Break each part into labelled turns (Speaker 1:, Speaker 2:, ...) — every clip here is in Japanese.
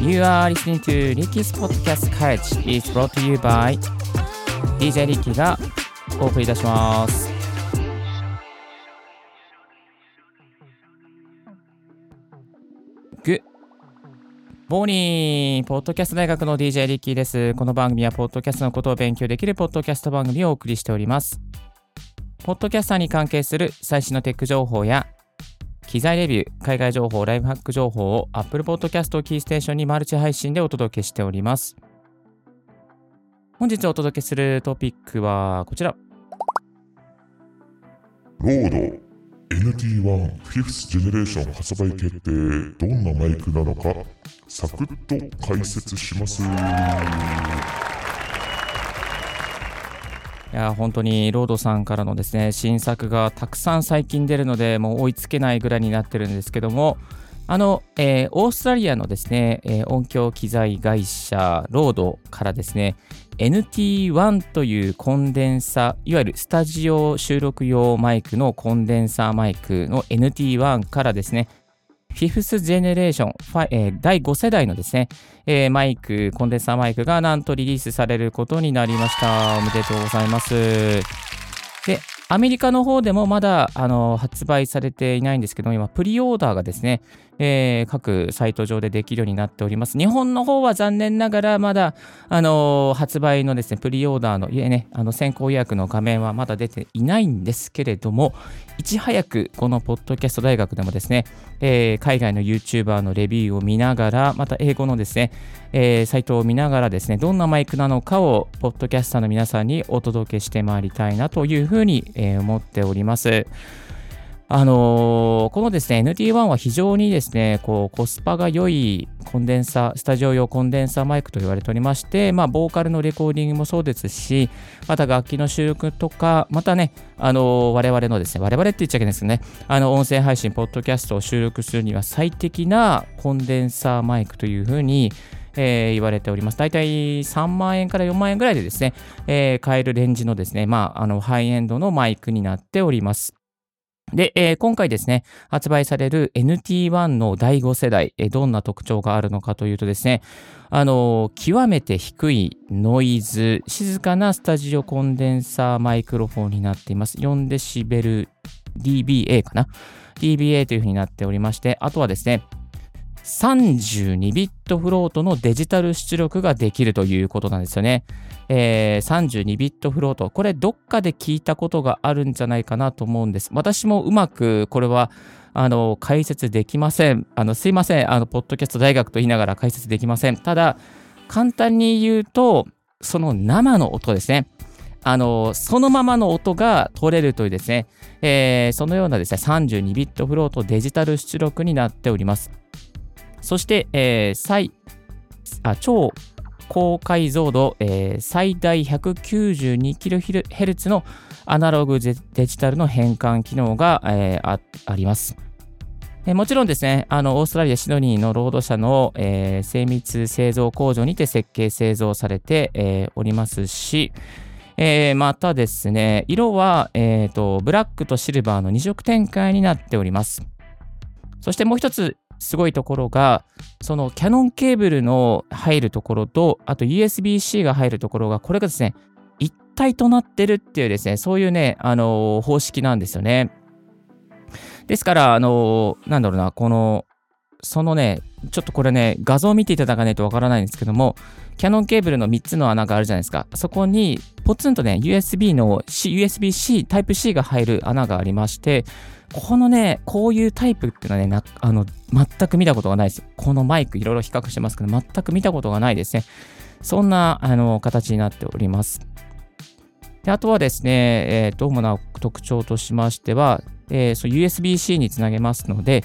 Speaker 1: You are listening to Ricky's Podcast College is brought to you by DJ リッキーがお送りいたします。グモーニーポッドキャスト大学の DJ リッキーです。この番組はポッドキャストのことを勉強できるポッドキャスト番組をお送りしております。ポッドキャスターに関係する最新のテック情報や機材レビュー、海外情報、ライフハック情報を Apple Podcast をキーステーションにマルチ配信でお届けしております。本日お届けするトピックはこちら。
Speaker 2: ロード NT1 5th ジェネレーション発売決定どんなマイクなのかサクッと解説します
Speaker 1: いや本当にロードさんからのですね新作がたくさん最近出るのでもう追いつけないぐらいになってるんですけどもあの、えーオーストラリアのですね、えー音響機材会社ロードからですね NT1 というコンデンサいわゆるスタジオ収録用マイクのコンデンサーマイクの NT1 からですねフィフスジェネレーション、えー第5世代のですね、えーマイク、コンデンサーマイクがなんとリリースされることになりました。おめでとうございます。で、アメリカの方でもまだあの発売されていないんですけども、今、プリオーダーがですね、えー各サイト上でできるようになっております。日本の方は残念ながらまだ、あの発売のですね、プリオーダーの、いえね、あの先行予約の画面はまだ出ていないんですけれども、いち早くこのポッドキャスト大学でもですね、えー海外の YouTuber のレビューを見ながら、また英語のですね、えーサイトを見ながらですね、どんなマイクなのかを、ポッドキャスターの皆さんにお届けしてまいりたいなというふうに、えー思っております。あのーこのですね、NT1 は非常にですね、こう、コスパが良いコンデンサー、スタジオ用コンデンサーマイクと言われておりまして、まあ、ボーカルのレコーディングもそうですし、また楽器の収録とか、またね、あのー我々のですね、我々って言っちゃいけないですけどね、あの、音声配信、ポッドキャストを収録するには最適なコンデンサーマイクというふうに、えー言われております。大体3万円から4万円ぐらいでですね、えー買えるレンジのですね、まあ、あの、ハイエンドのマイクになっております。で、えー今回ですね、発売される NT1 の第5世代、えーどんな特徴があるのかというとですね、あのー極めて低いノイズ、静かなスタジオコンデンサーマイクロフォンになっています。4デシベル dBA かな ?dBA というふうになっておりまして、あとはですね、32ビットフロートのデジタル出力ができるということなんですよね。えー32ビットフロート。これどっかで聞いたことがあるんじゃないかなと思うんです。私もうまくこれはあの解説できません。あのすいません。あの、ポッドキャスト大学と言いながら解説できません。ただ、簡単に言うと、その生の音ですね。あの、そのままの音が取れるというですね、えーそのようなですね、32ビットフロートデジタル出力になっております。そして、えー最あ超高解像度、えー最大 192kHz のアナログデジタルの変換機能が、えーあります。もちろんですね、あのオーストラリア・シドニーの労働者の、えー精密製造工場にて設計製造されて、えーおりますし、えーまたですね、色は、えーとブラックとシルバーの2色展開になっております。そしてもう一つすごいところが、そのキャノンケーブルの入るところと、あと USB-C が入るところが、これがですね、一体となってるっていうですね、そういうね、あのー方式なんですよね。ですから、あのーなんだろうな、この、そのね、ちょっとこれね、画像を見ていただかないとわからないんですけども、キャノンケーブルの3つの穴があるじゃないですか。そこに、ポツンとね、USB の、USB-C、タイプ C が入る穴がありまして、ここのね、こういうタイプっていうのはね、なあの、全く見たことがないです。このマイクいろいろ比較してますけど、全く見たことがないですね。そんな、あの、形になっております。であとはですね、えー主な特徴としましては、えー USB-C につなげますので、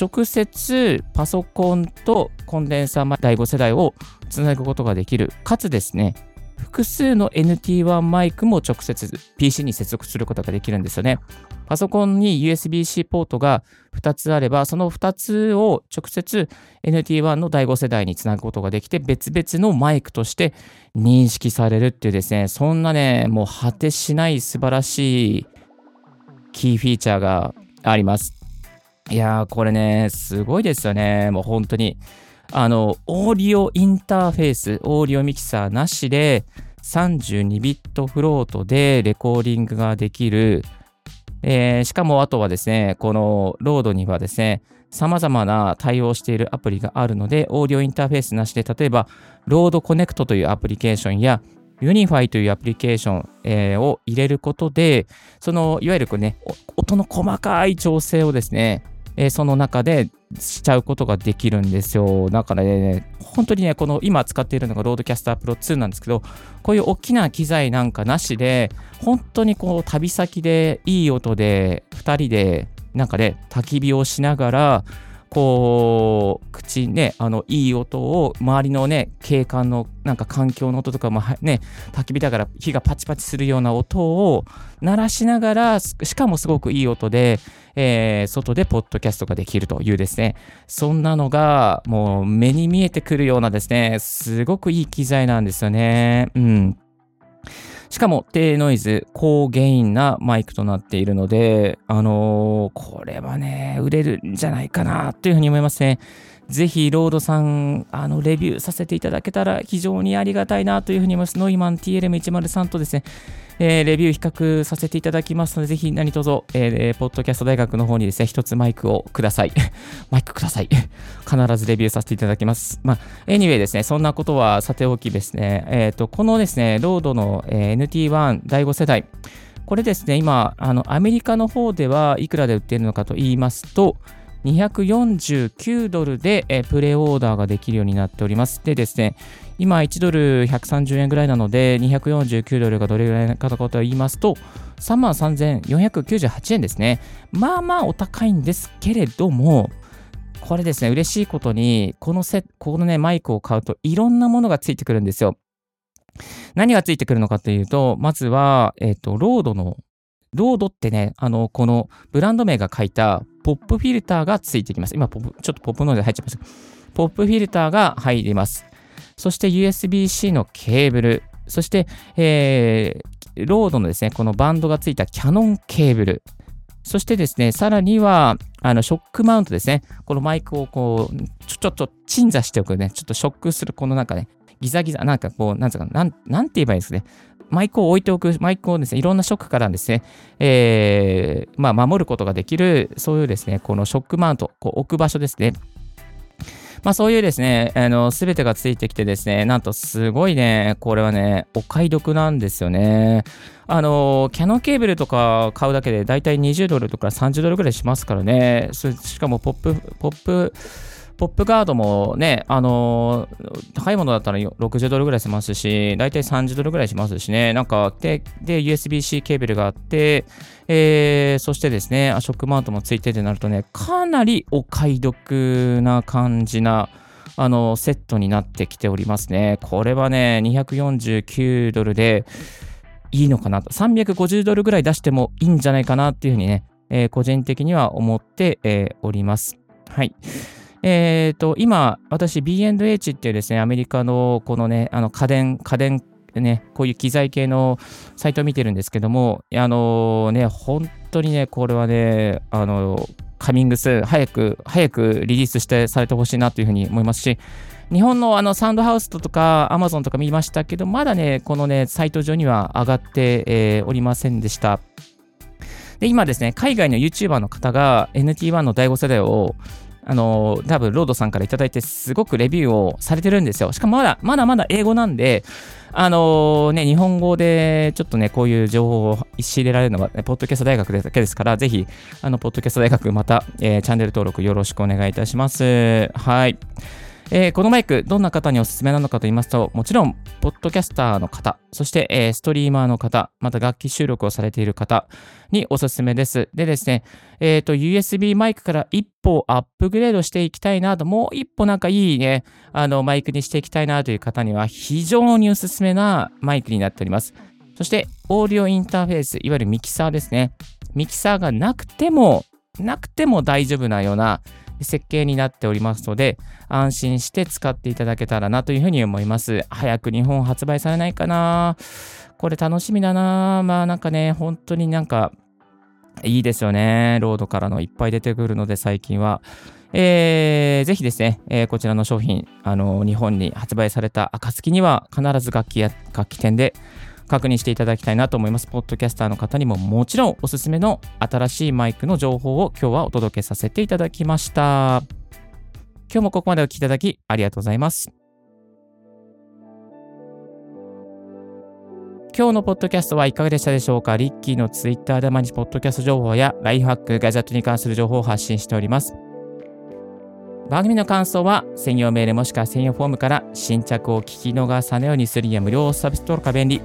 Speaker 1: 直接パソコンとコンデンサー第5世代をつなぐことができる。かつですね、複数の NT1 マイクも直接 PC に接続することができるんですよね。パソコンに USB-C ポートが2つあれば、その2つを直接 NT1 の第5世代につなぐことができて、別々のマイクとして認識されるっていうですね、そんなね、もう果てしない素晴らしいキーフィーチャーがあります。いやー、これね、すごいですよね。もう本当に。あの、オーディオインターフェース、オーディオミキサーなしで、32ビットフロートでレコーディングができる、えー、しかもあとはですね、このロードにはですね、様々な対応しているアプリがあるので、オーディオインターフェースなしで、例えば、 RODE Connect というアプリケーションや、 UNIFY というアプリケーション、えー、を入れることで、その、いわゆるこうね、音の細かい調整をですね、えー、その中でしちゃうことができるんですよ。だからね、本当にね、この今使っているのが RODECaster Pro 2なんですけど、こういう大きな機材なんかなしで、本当にこう旅先でいい音で2人でなんかね、焚き火をしながら、こう、口ね、あの、いい音を、周りのね、景観の、なんか環境の音とかもね、焚き火だから火がパチパチするような音を鳴らしながら、しかもすごくいい音で、えー、外でポッドキャストができるというですね、そんなのがもう目に見えてくるようなですね、すごくいい機材なんですよね。うん。しかも低ノイズ、高ゲインなマイクとなっているので、あのー、これはね、売れるんじゃないかなというふうに思いますね。ぜひ、ロードさん、あの、レビューさせていただけたら非常にありがたいなというふうに思います。ノイマン TLM103 とですね、えー、レビュー比較させていただきますので、ぜひ何卒、えー、ポッドキャスト大学の方にですね、一つマイクをください。マイクください。必ずレビューさせていただきます。まあ、anyway ですね、そんなことはさておきですね、えっ、ー、と、このですね、ロードの、えー、NT1 第5世代、これですね、今、あの、アメリカの方ではいくらで売っているのかと言いますと、249ドルで、プレオーダーができるようになっております。でですね、今1ドル130円ぐらいなので、249ドルがどれぐらいかと言いますと、3万3498円ですね。まあまあお高いんですけれども、これですね、嬉しいことに、このセこのね、マイクを買うといろんなものがついてくるんですよ。何がついてくるのかというと、まずは、えっ、ー、と、ロードのRODE ってね、あの、このブランド名が書いたポップフィルターがついてきます。今、ポップちょっとポップノイズ入っちゃいました。ポップフィルターが入ります。そして USB-C のケーブル。そして、えー、 RODE のですね、このバンドがついたキャノンケーブル。そしてですね、さらには、あの、ショックマウントですね。このマイクをこう、ちょ、ちょっと鎮座しておくね。ちょっとショックする、このなんかね、ギザギザ、なんかこう、なんつうか、なん、なんて言えばいいですね。マイクを置いておく、マイクをですね、いろんなショックからですね、えー、まあ、守ることができる、そういうですね、このショックマウント、こう置く場所ですね。まあそういうですね、あの、すべてがついてきてですね、なんとすごいね、これはね、お買い得なんですよね。あの、キャノンケーブルとか買うだけでだいたい20ドルとか30ドルぐらいしますからね。しかもポップ、ポップ、ポップガードもね、あのー、高いものだったら60ドルぐらいしますし、だいたい30ドルぐらいしますしね、なんか、で、で USB-C ケーブルがあって、えー、そしてですね、アショックマウントもついてってなるとね、かなりお買い得な感じな、あの、セットになってきておりますね。これはね、249ドルでいいのかなと。350ドルぐらい出してもいいんじゃないかなっていうふうにね、えー、個人的には思って、えー、おります。はい。え、ー、と、今、私 B&H っていうですね、アメリカのこのね、あの家電、家電、ね、こういう機材系のサイトを見てるんですけども、あのね、本当にね、これはね、あの、カミングス、早く、早くリリースしてされてほしいなというふうに思いますし、日本のあのサウンドハウスとかアマゾンとか見ましたけど、まだね、このね、サイト上には上がって、えー、おりませんでした。で、今ですね、海外の YouTuber の方が NT1 の第5世代をあの、多分ロードさんから頂いてすごくレビューをされてるんですよ。しかもまだ、まだまだ英語なんで、あのね、日本語でちょっとね、こういう情報を仕入れられるのは、ね、ポッドキャスト大学だけですから、ぜひ、あの、ポッドキャスト大学また、えー、チャンネル登録よろしくお願いいたします。はい。えー、このマイク、どんな方におすすめなのかと言いますと、もちろん、ポッドキャスターの方、そして、えー、ストリーマーの方、また楽器収録をされている方におすすめです。でですね、えっ、ー、と、USB マイクから一歩アップグレードしていきたいなと、もう一歩なんかいいね、あの、マイクにしていきたいなという方には、非常におすすめなマイクになっております。そして、オーディオインターフェース、いわゆるミキサーですね。ミキサーがなくても、なくても大丈夫なような、設計になっておりますので、安心して使っていただけたらなというふうに思います。早く日本発売されないかなこれ楽しみだなまあなんかね、本当になんか、いいですよね。ロードからのいっぱい出てくるので、最近は。えーぜひですね、えーこちらの商品、あの日本に発売された暁には必ず楽器や楽器店で確認していただきたいなと思います。ポッドキャスターの方にももちろんおすすめの新しいマイクの情報を今日はお届けさせていただきました。今日もここまでお聞きいただきありがとうございます。今日のポッドキャストはいかがでしたでしょうか？リッキーのツイッターで毎日ポッドキャスト情報やライフハック、ガジェットに関する情報を発信しております。番組の感想は専用メールもしくは専用フォームから新着を聞き逃さないようにするには無料サブストローが便利。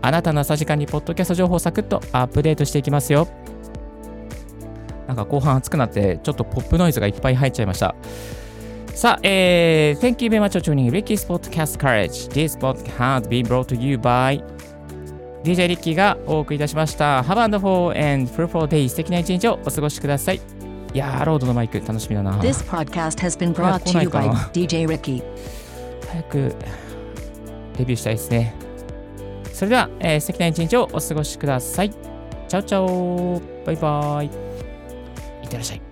Speaker 1: あなたの朝時間にポッドキャスト情報をサクッとアップデートしていきますよ。なんか後半暑くなってちょっとポップノイズがいっぱい入っちゃいました。さあ、えー、Thank you very much for tuning Ricky's Podcast Courage. This podcast has been brought to you by DJ リッキーがお送りいたしました。Have a wonderful and fruitful day. 素敵な一日をお過ごしください。いやー、ロードのマイク楽しみだな。
Speaker 3: This podcast has been brought to you by DJ Ricky.
Speaker 1: 早くデビューしたいですね。それでは、えー素敵な一日をお過ごしください。チャオチャオバイバイ。いってらっしゃい。